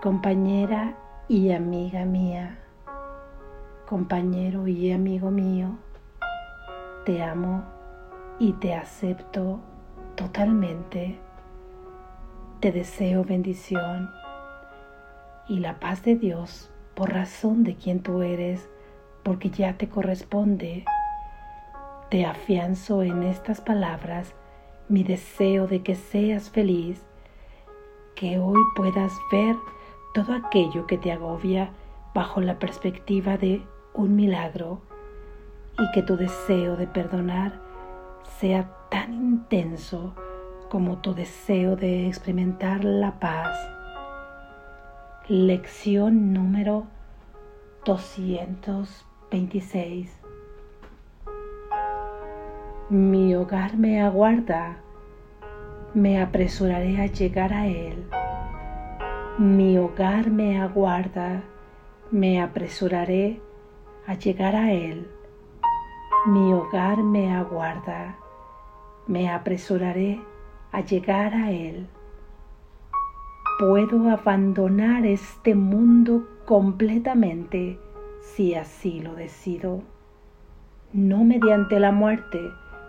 compañera y amiga mía, compañero y amigo mío, te amo y te acepto totalmente. Te deseo bendición y la paz de Dios por razón de quien tú eres, porque ya te corresponde. Te afianzo en estas palabras mi deseo de que seas feliz, que hoy puedas ver todo aquello que te agobia bajo la perspectiva de un milagro y que tu deseo de perdonar sea tan intenso como tu deseo de experimentar la paz. Lección número 226. Mi hogar me aguarda, me apresuraré a llegar a él. Mi hogar me aguarda, me apresuraré a llegar a él. Mi hogar me aguarda, me apresuraré a llegar a él. Puedo abandonar este mundo completamente si así lo decido, no mediante la muerte,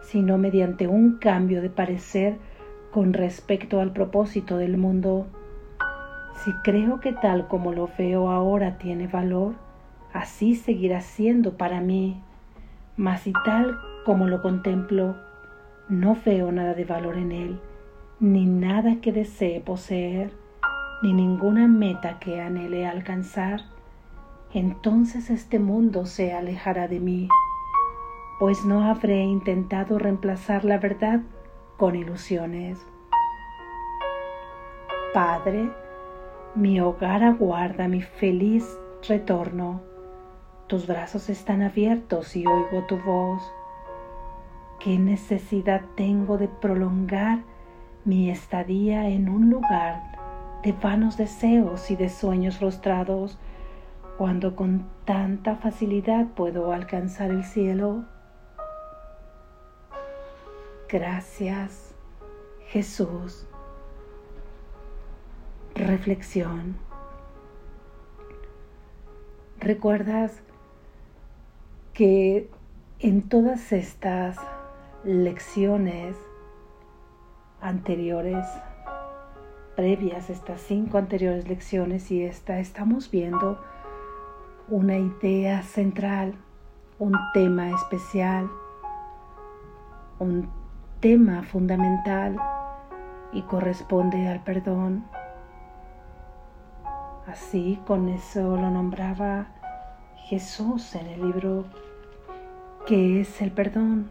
sino mediante un cambio de parecer con respecto al propósito del mundo. Si creo que tal como lo veo ahora tiene valor, así seguirá siendo para mí. Mas si tal como lo contemplo, no veo nada de valor en él, ni nada que desee poseer, ni ninguna meta que anhele alcanzar, entonces este mundo se alejará de mí, pues no habré intentado reemplazar la verdad con ilusiones. Padre, mi hogar aguarda mi feliz retorno. Tus brazos están abiertos y oigo tu voz. ¿Qué necesidad tengo de prolongar mi estadía en un lugar de vanos deseos y de sueños frustrados cuando con tanta facilidad puedo alcanzar el cielo? Gracias, Jesús. Reflexión. ¿Recuerdas que en todas estas lecciones anteriores, previas, estas cinco anteriores lecciones y esta, estamos viendo una idea central, un tema especial, un tema fundamental y corresponde al perdón. Así con eso lo nombraba Jesús en el libro que es el perdón,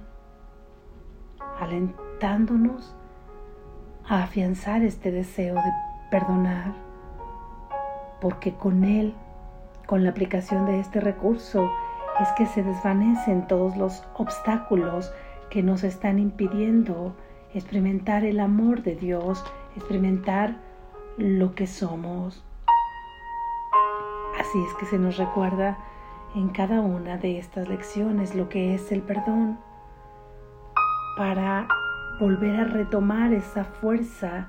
alentándonos a afianzar este deseo de perdonar, porque con él, con la aplicación de este recurso, es que se desvanecen todos los obstáculos que nos están impidiendo experimentar el amor de Dios, experimentar lo que somos. Así es que se nos recuerda en cada una de estas lecciones lo que es el perdón para volver a retomar esa fuerza,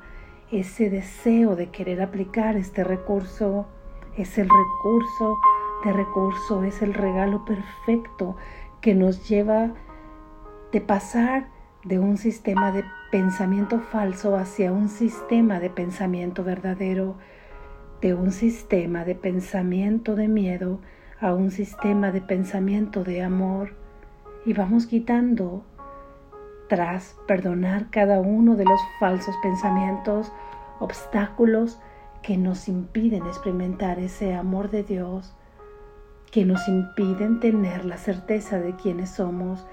ese deseo de querer aplicar este recurso. Es el recurso de recurso, es el regalo perfecto que nos lleva de pasar de un sistema de pensamiento falso hacia un sistema de pensamiento verdadero, de un sistema de pensamiento de miedo a un sistema de pensamiento de amor. Y vamos quitando tras perdonar cada uno de los falsos pensamientos, obstáculos que nos impiden experimentar ese amor de Dios, que nos impiden tener la certeza de quiénes somos,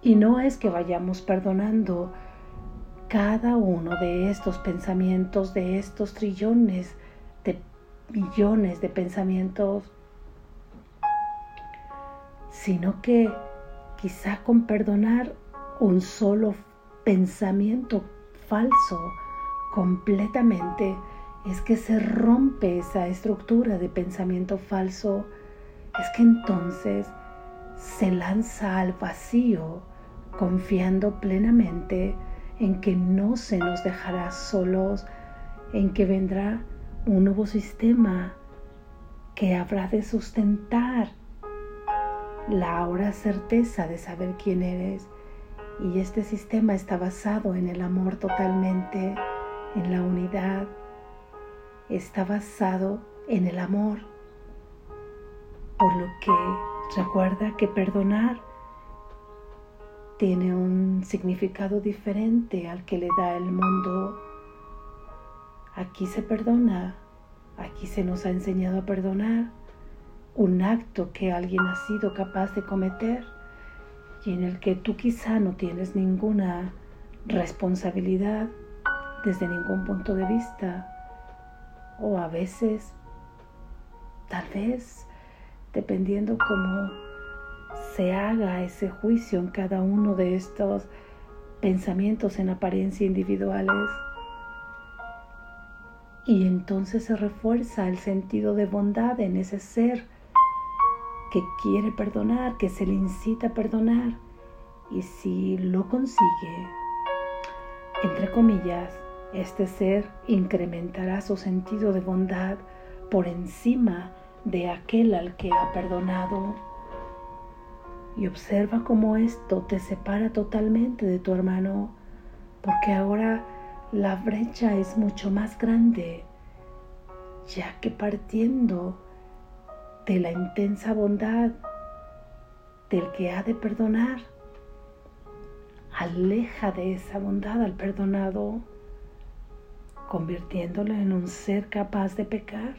y no es que vayamos perdonando cada uno de estos pensamientos, de estos trillones millones de pensamientos, sino que quizá con perdonar un solo pensamiento falso completamente es que se rompe esa estructura de pensamiento falso, es que entonces se lanza al vacío confiando plenamente en que no se nos dejará solos, en que vendrá un nuevo sistema que habrá de sustentar la ahora certeza de saber quién eres. Y este sistema está basado en el amor totalmente, en la unidad. Está basado en el amor. Por lo que recuerda que perdonar tiene un significado diferente al que le da el mundo. Aquí se perdona, aquí se nos ha enseñado a perdonar. Un acto que alguien ha sido capaz de cometer y en el que tú quizá no tienes ninguna responsabilidad desde ningún punto de vista. O a veces tal vez dependiendo cómo se haga ese juicio en cada uno de estos pensamientos en apariencia individuales y entonces se refuerza el sentido de bondad en ese ser que quiere perdonar, que se le incita a perdonar. Y si lo consigue, entre comillas, este ser incrementará su sentido de bondad por encima de aquel al que ha perdonado. Y observa cómo esto te separa totalmente de tu hermano, porque ahora la brecha es mucho más grande, ya que partiendo de la intensa bondad del que ha de perdonar. Aleja de esa bondad al perdonado, convirtiéndolo en un ser capaz de pecar,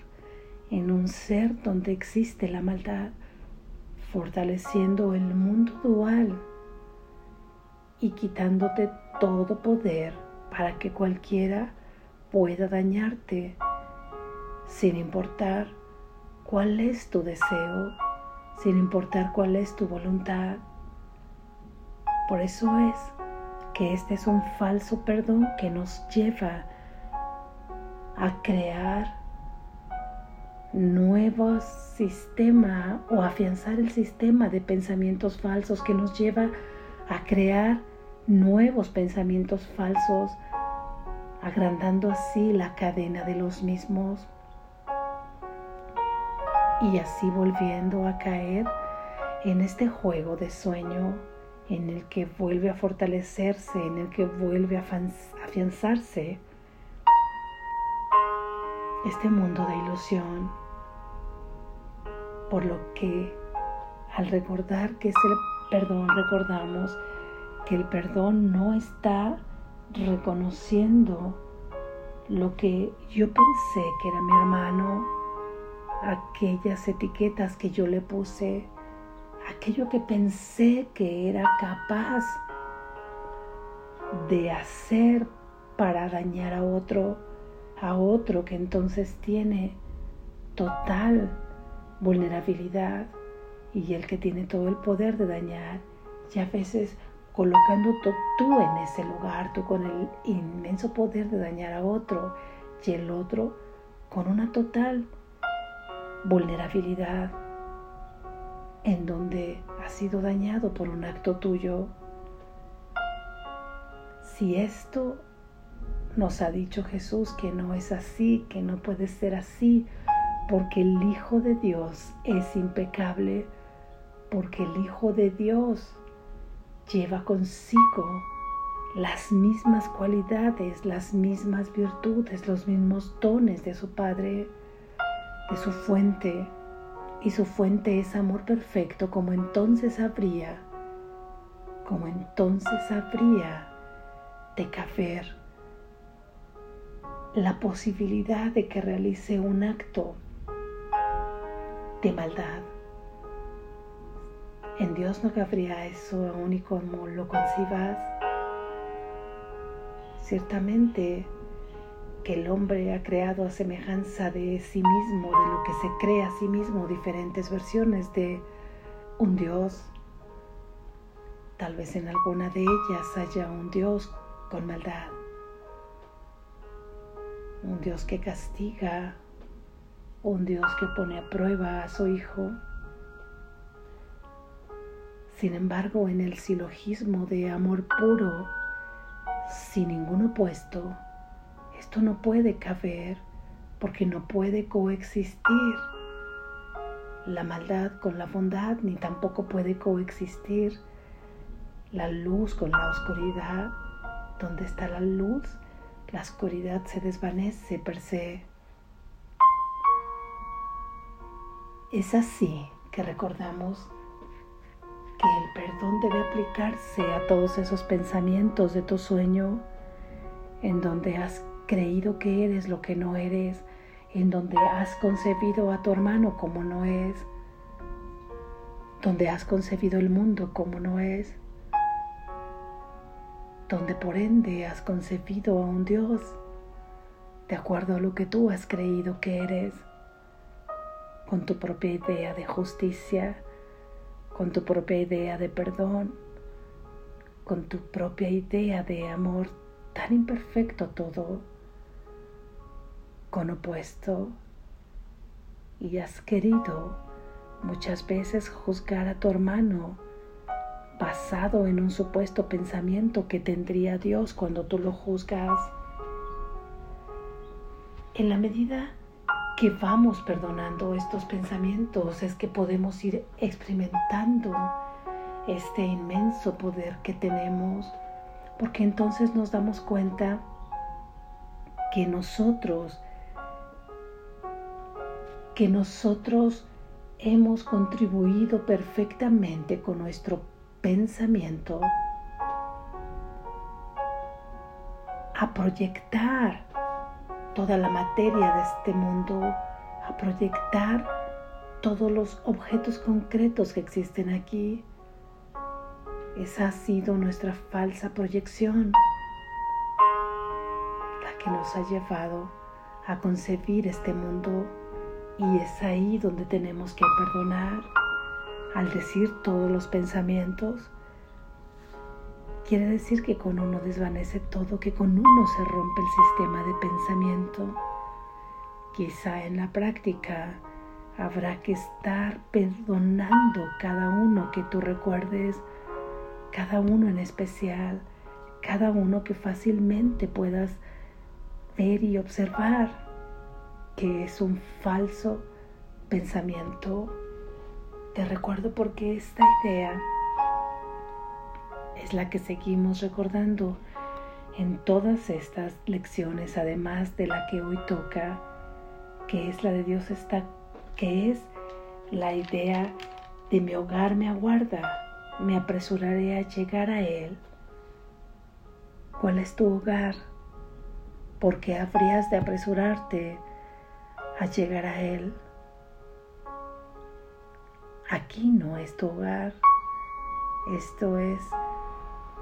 en un ser donde existe la maldad, fortaleciendo el mundo dual y quitándote todo poder para que cualquiera pueda dañarte, sin importar cuál es tu deseo, sin importar cuál es tu voluntad. Por eso es que este es un falso perdón que nos lleva a crear nuevos sistemas o afianzar el sistema de pensamientos falsos que nos lleva a crear nuevos pensamientos falsos, agrandando así la cadena de los mismos y así volviendo a caer en este juego de sueño en el que vuelve a fortalecerse, en el que vuelve a afianzarse este mundo de ilusión. Por lo que al recordar que es el perdón, recordamos que el perdón no está reconociendo lo que yo pensé que era mi hermano, aquellas etiquetas que yo le puse, aquello que pensé que era capaz de hacer para dañar a otro, a otro que entonces tiene total vulnerabilidad y el que tiene todo el poder de dañar y a veces colocando tú en ese lugar, tú con el inmenso poder de dañar a otro y el otro con una total vulnerabilidad en donde has sido dañado por un acto tuyo. Si esto nos ha dicho Jesús que no es así, que no puede ser así, porque el Hijo de Dios es impecable, porque el Hijo de Dios lleva consigo las mismas cualidades, las mismas virtudes, los mismos dones de su Padre de su fuente y su fuente es amor perfecto, como entonces habría, como entonces habría de caber la posibilidad de que realice un acto de maldad. En Dios no cabría eso aún y como lo concibas. Ciertamente que el hombre ha creado a semejanza de sí mismo, de lo que se cree a sí mismo, diferentes versiones de un Dios. Tal vez en alguna de ellas haya un Dios con maldad, un Dios que castiga, un Dios que pone a prueba a su Hijo. Sin embargo, en el silogismo de amor puro, sin ningún opuesto, esto no puede caber porque no puede coexistir la maldad con la bondad, ni tampoco puede coexistir la luz con la oscuridad. Donde está la luz, la oscuridad se desvanece per se. Es así que recordamos que el perdón debe aplicarse a todos esos pensamientos de tu sueño en donde has creído que eres lo que no eres, en donde has concebido a tu hermano como no es, donde has concebido el mundo como no es, donde por ende has concebido a un Dios de acuerdo a lo que tú has creído que eres, con tu propia idea de justicia, con tu propia idea de perdón, con tu propia idea de amor tan imperfecto todo con opuesto y has querido muchas veces juzgar a tu hermano basado en un supuesto pensamiento que tendría Dios cuando tú lo juzgas. En la medida que vamos perdonando estos pensamientos es que podemos ir experimentando este inmenso poder que tenemos, porque entonces nos damos cuenta que nosotros que nosotros hemos contribuido perfectamente con nuestro pensamiento a proyectar toda la materia de este mundo, a proyectar todos los objetos concretos que existen aquí. Esa ha sido nuestra falsa proyección, la que nos ha llevado a concebir este mundo y es ahí donde tenemos que perdonar al decir todos los pensamientos. Quiere decir que con uno desvanece todo, que con uno se rompe el sistema de pensamiento. Quizá en la práctica habrá que estar perdonando cada uno que tú recuerdes, cada uno en especial, cada uno que fácilmente puedas ver y observar que es un falso pensamiento. Te recuerdo porque esta idea es la que seguimos recordando en todas estas lecciones, además de la que hoy toca, que es la de Dios está, que es la idea de mi hogar me aguarda, me apresuraré a llegar a Él. ¿Cuál es tu hogar? ¿Por qué habrías de apresurarte a llegar a Él. Aquí no es tu hogar. Esto es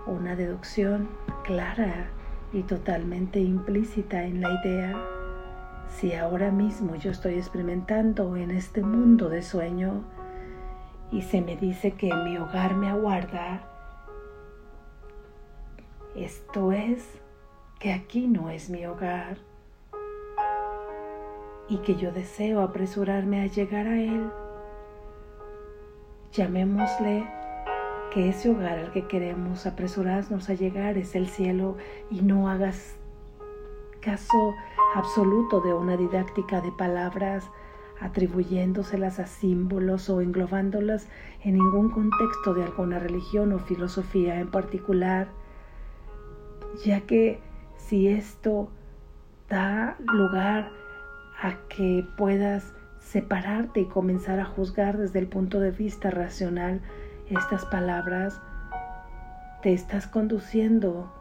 una deducción clara y totalmente implícita en la idea. Si ahora mismo yo estoy experimentando en este mundo de sueño y se me dice que mi hogar me aguarda, esto es que aquí no es mi hogar y que yo deseo apresurarme a llegar a Él. Llamémosle que ese hogar al que queremos apresurarnos a llegar es el cielo y no hagas caso absoluto de una didáctica de palabras atribuyéndoselas a símbolos o englobándolas en ningún contexto de alguna religión o filosofía en particular, ya que si esto da lugar a que puedas separarte y comenzar a juzgar desde el punto de vista racional estas palabras, te estás conduciendo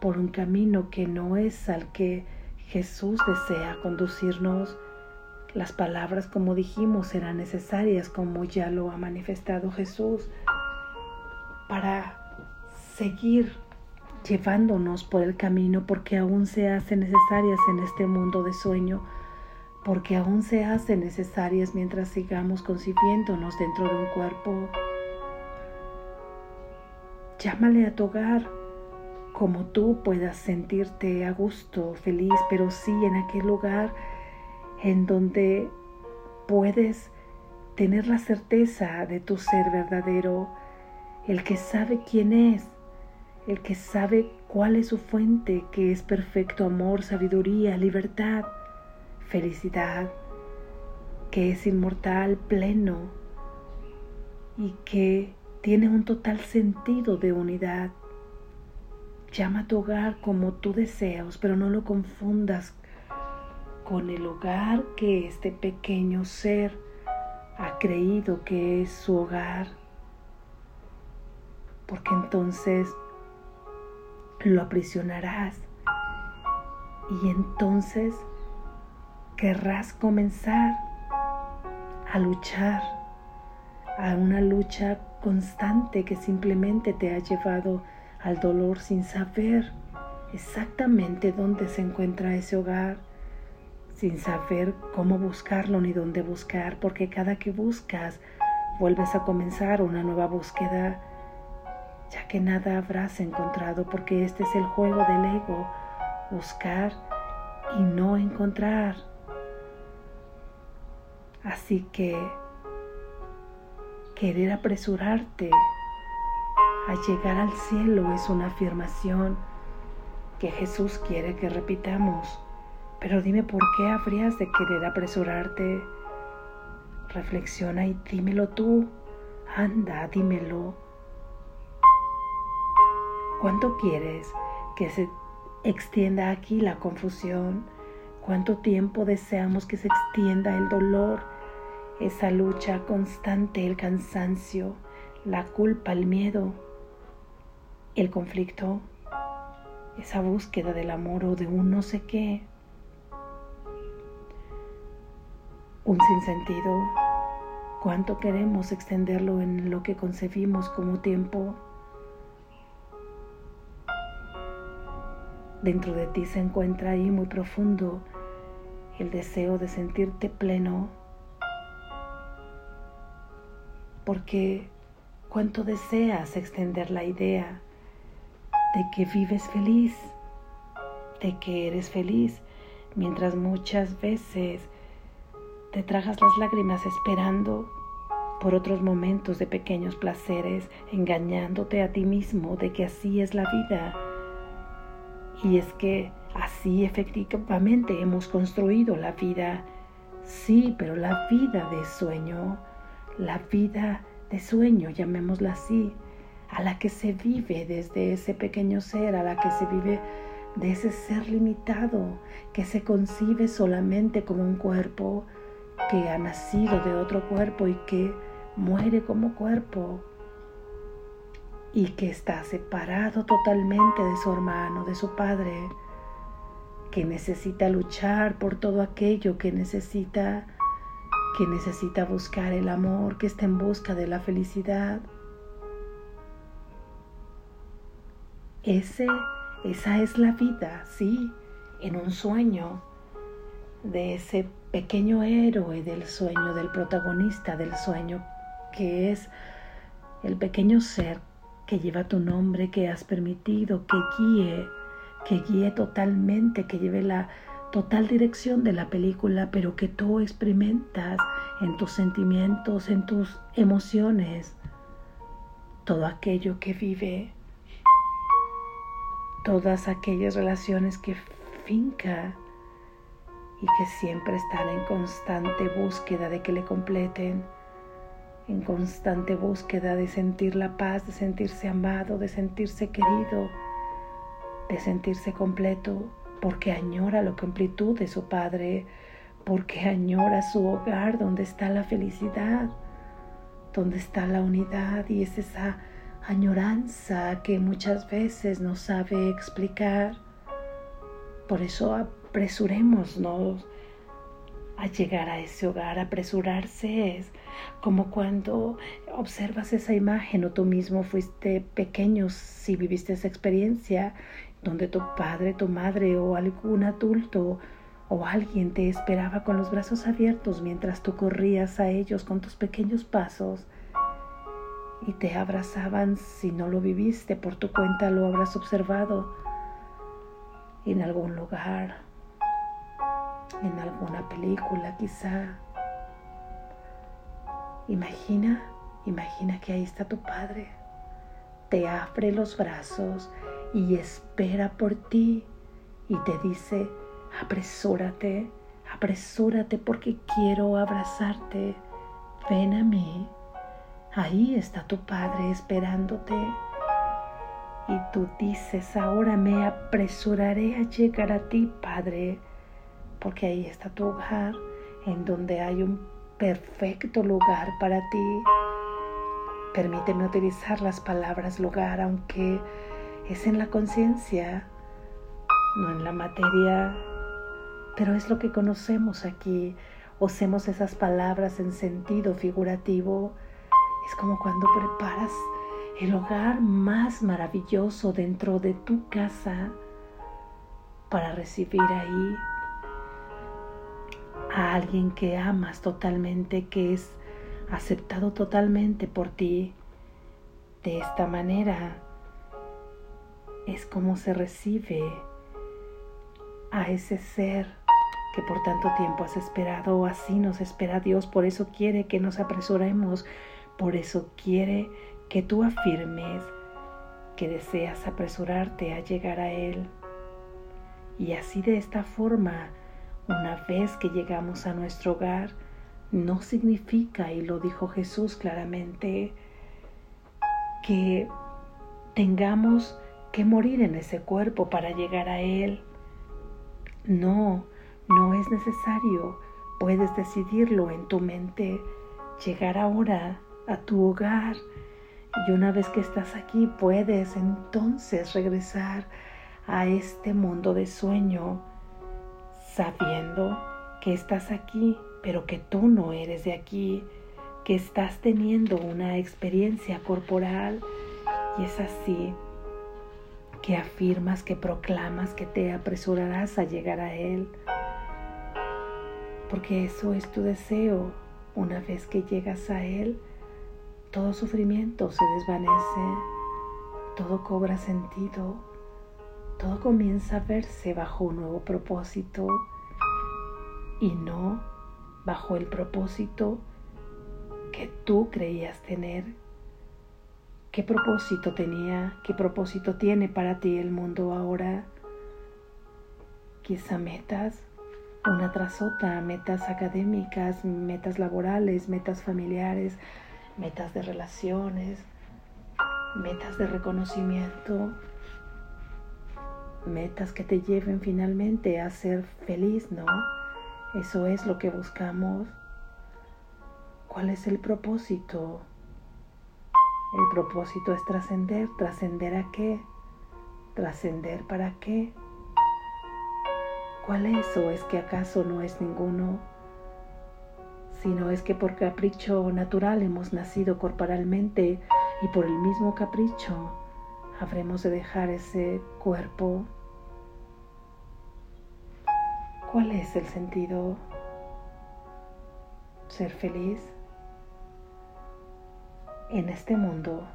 por un camino que no es al que Jesús desea conducirnos. Las palabras, como dijimos, serán necesarias, como ya lo ha manifestado Jesús, para seguir llevándonos por el camino, porque aún se hacen necesarias en este mundo de sueño porque aún se hacen necesarias mientras sigamos concibiéndonos dentro de un cuerpo. Llámale a tu hogar como tú puedas sentirte a gusto, feliz, pero sí en aquel lugar en donde puedes tener la certeza de tu ser verdadero, el que sabe quién es, el que sabe cuál es su fuente, que es perfecto amor, sabiduría, libertad felicidad, que es inmortal, pleno y que tiene un total sentido de unidad. Llama a tu hogar como tú deseas, pero no lo confundas con el hogar que este pequeño ser ha creído que es su hogar. Porque entonces lo aprisionarás y entonces querrás comenzar a luchar, a una lucha constante que simplemente te ha llevado al dolor sin saber exactamente dónde se encuentra ese hogar, sin saber cómo buscarlo ni dónde buscar, porque cada que buscas vuelves a comenzar una nueva búsqueda, ya que nada habrás encontrado, porque este es el juego del ego, buscar y no encontrar. Así que querer apresurarte a llegar al cielo es una afirmación que Jesús quiere que repitamos. Pero dime por qué habrías de querer apresurarte. Reflexiona y dímelo tú. Anda, dímelo. ¿Cuánto quieres que se extienda aquí la confusión? ¿Cuánto tiempo deseamos que se extienda el dolor, esa lucha constante, el cansancio, la culpa, el miedo, el conflicto, esa búsqueda del amor o de un no sé qué? Un sinsentido. ¿Cuánto queremos extenderlo en lo que concebimos como tiempo? Dentro de ti se encuentra ahí muy profundo el deseo de sentirte pleno. Porque cuánto deseas extender la idea de que vives feliz, de que eres feliz, mientras muchas veces te tragas las lágrimas esperando por otros momentos de pequeños placeres, engañándote a ti mismo de que así es la vida y es que así efectivamente hemos construido la vida. Sí, pero la vida de sueño, la vida de sueño, llamémosla así, a la que se vive desde ese pequeño ser, a la que se vive de ese ser limitado, que se concibe solamente como un cuerpo que ha nacido de otro cuerpo y que muere como cuerpo y que está separado totalmente de su hermano, de su padre, que necesita luchar por todo aquello que necesita, que necesita buscar el amor, que está en busca de la felicidad. Ese, esa es la vida, sí, en un sueño de ese pequeño héroe del sueño, del protagonista del sueño, que es el pequeño ser que lleva tu nombre, que has permitido que guíe, que guíe totalmente, que lleve la total dirección de la película, pero que tú experimentas en tus sentimientos, en tus emociones, todo aquello que vive, todas aquellas relaciones que finca y que siempre están en constante búsqueda de que le completen en constante búsqueda de sentir la paz, de sentirse amado, de sentirse querido, de sentirse completo, porque añora la completud de su Padre, porque añora su hogar donde está la felicidad, donde está la unidad y es esa añoranza que muchas veces no sabe explicar. Por eso apresurémonos a llegar a ese hogar. Apresurarse es como cuando observas esa imagen o tú mismo fuiste pequeño si viviste esa experiencia donde tu padre, tu madre o algún adulto o alguien te esperaba con los brazos abiertos mientras tú corrías a ellos con tus pequeños pasos y te abrazaban si no lo viviste por tu cuenta lo habrás observado en algún lugar en alguna película quizá. Imagina, imagina que ahí está tu padre. Te abre los brazos y espera por ti y te dice, apresúrate, apresúrate porque quiero abrazarte, ven a mí. Ahí está tu Padre esperándote. Y tú dices, ahora me apresuraré a llegar a ti, Padre, porque ahí está tu hogar, en donde hay un perfecto lugar para ti. Permíteme utilizar las palabras lugar, aunque es en la conciencia, no en la materia, pero es lo que conocemos aquí. Usemos esas palabras en sentido figurativo. Es como cuando preparas el hogar más maravilloso dentro de tu casa para recibir ahí a alguien que amas totalmente, que es aceptado totalmente por ti. De esta manera es como se recibe a ese ser que por tanto tiempo has esperado, así nos espera Dios, por eso quiere que nos apresuremos, por eso quiere que tú afirmes que deseas apresurarte a llegar a Él. Y así de esta forma, una vez que llegamos a nuestro hogar, no significa, y lo dijo Jesús claramente, que tengamos que morir en ese cuerpo para llegar a Él. No, no es necesario. Puedes decidirlo en tu mente. Llegar ahora a tu hogar. Y una vez que estás aquí, puedes entonces regresar a este mundo de sueño, sabiendo que estás aquí, pero que tú no eres de aquí, que estás teniendo una experiencia corporal. Y es así que afirmas, que proclamas que te apresurarás a llegar a Él. Porque eso es tu deseo. Una vez que llegas a Él, todo sufrimiento se desvanece, todo cobra sentido, todo comienza a verse bajo un nuevo propósito y no bajo el propósito que tú creías tener ¿Qué propósito tenía? ¿Qué propósito tiene para ti el mundo ahora? Quizá metas, una tras otra, metas académicas, metas laborales, metas familiares, metas de relaciones, metas de reconocimiento, metas que te lleven finalmente a ser feliz, ¿no? Eso es lo que buscamos. ¿Cuál es el propósito? El propósito es trascender. ¿Trascender a qué? ¿Trascender para qué? ¿Cuál es o es que acaso no es ninguno? Sino es que por capricho natural hemos nacido corporalmente y por el mismo capricho habremos de dejar ese cuerpo. ¿Cuál es el sentido? ¿Ser feliz? En este mundo,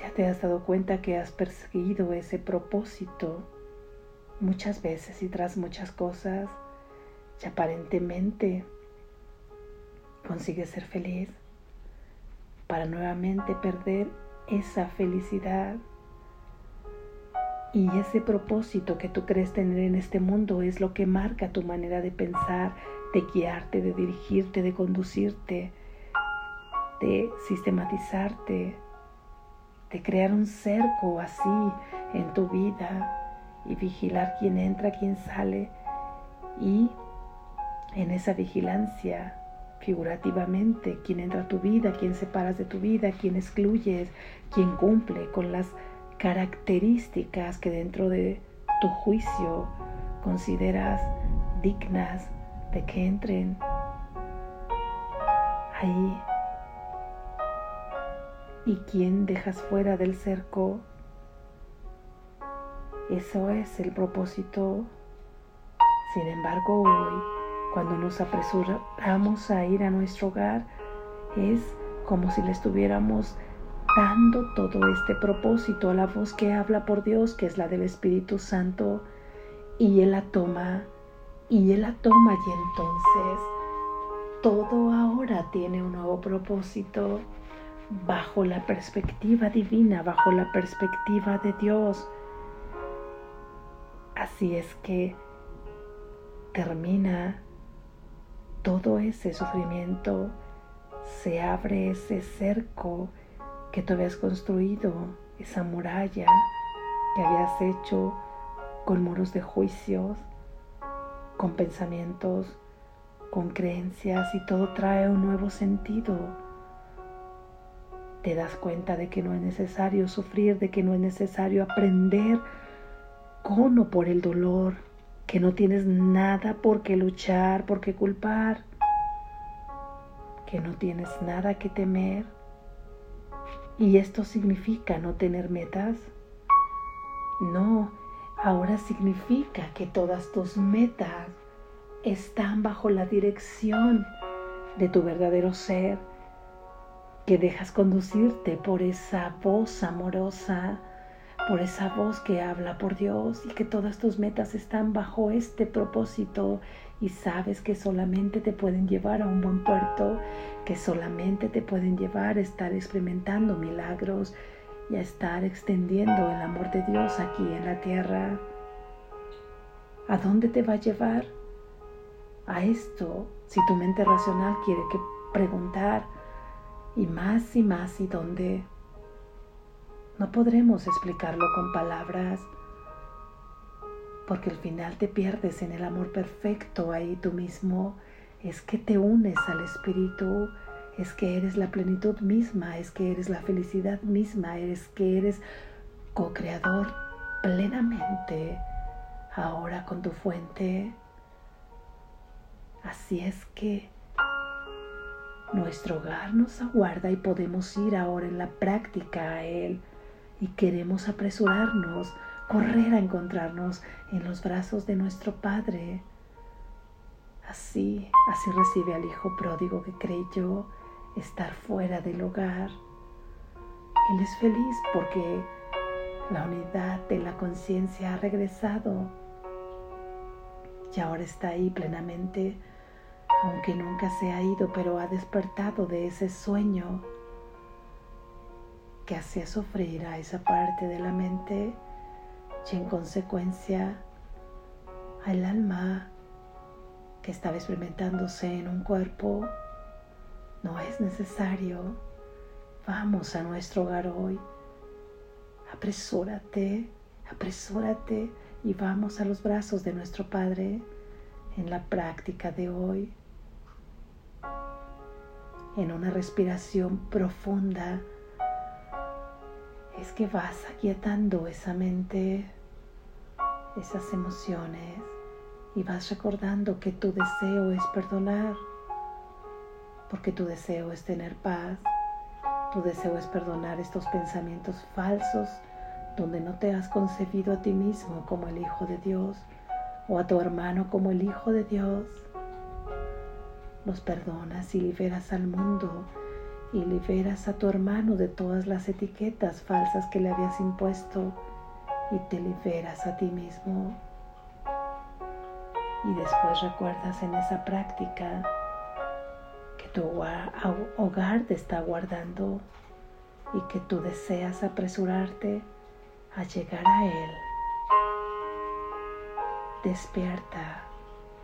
ya te has dado cuenta que has perseguido ese propósito muchas veces y tras muchas cosas y aparentemente consigues ser feliz para nuevamente perder esa felicidad. Y ese propósito que tú crees tener en este mundo es lo que marca tu manera de pensar, de guiarte, de dirigirte, de conducirte, de sistematizarte, de crear un cerco así en tu vida y vigilar quién entra, quién sale y en esa vigilancia figurativamente, quién entra a tu vida, quién separas de tu vida, quién excluyes, quién cumple con las características que dentro de tu juicio consideras dignas de que entren. Ahí y quién dejas fuera del cerco. Eso es el propósito. Sin embargo, hoy, cuando nos apresuramos a ir a nuestro hogar, es como si le estuviéramos dando todo este propósito a la voz que habla por Dios, que es la del Espíritu Santo, y Él la toma, y Él la toma, y entonces todo ahora tiene un nuevo propósito bajo la perspectiva divina, bajo la perspectiva de Dios. Así es que termina todo ese sufrimiento, se abre ese cerco que tú habías construido, esa muralla que habías hecho con muros de juicios, con pensamientos, con creencias y todo trae un nuevo sentido. Te das cuenta de que no es necesario sufrir, de que no es necesario aprender con o por el dolor, que no tienes nada por qué luchar, por qué culpar, que no tienes nada que temer. ¿Y esto significa no tener metas? No, ahora significa que todas tus metas están bajo la dirección de tu verdadero ser, que dejas conducirte por esa voz amorosa, por esa voz que habla por Dios y que todas tus metas están bajo este propósito y sabes que solamente te pueden llevar a un buen puerto, que solamente te pueden llevar a estar experimentando milagros y a estar extendiendo el amor de Dios aquí en la tierra. ¿A dónde te va a llevar? A esto, si tu mente racional quiere que preguntar y más y más y dónde. No podremos explicarlo con palabras, porque al final te pierdes en el amor perfecto ahí tú mismo. Es que te unes al Espíritu, es que eres la plenitud misma, es que eres la felicidad misma, es que eres co-creador plenamente ahora con tu fuente. Así es que nuestro hogar nos aguarda y podemos ir ahora en la práctica a Él y queremos apresurarnos, correr a encontrarnos en los brazos de nuestro Padre. Así, así recibe al Hijo pródigo que creyó estar fuera del hogar. Él es feliz porque la unidad de la conciencia ha regresado y ahora está ahí plenamente, aunque nunca se ha ido, pero ha despertado de ese sueño que hacía sufrir a esa parte de la mente y en consecuencia al alma que estaba experimentándose en un cuerpo. No es necesario. Vamos a nuestro hogar hoy. Apresúrate, apresúrate y vamos a los brazos de nuestro Padre en la práctica de hoy. En una respiración profunda es que vas aquietando esa mente, esas emociones y vas recordando que tu deseo es perdonar, porque tu deseo es tener paz, tu deseo es perdonar estos pensamientos falsos donde no te has concebido a ti mismo como el Hijo de Dios o a tu hermano como el Hijo de Dios. Los perdonas y liberas al mundo y liberas a tu hermano de todas las etiquetas falsas que le habías impuesto y te liberas a ti mismo. Y después recuerdas en esa práctica que tu hogar te está guardando y que tú deseas apresurarte a llegar a Él. Despierta,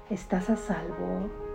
estás a salvo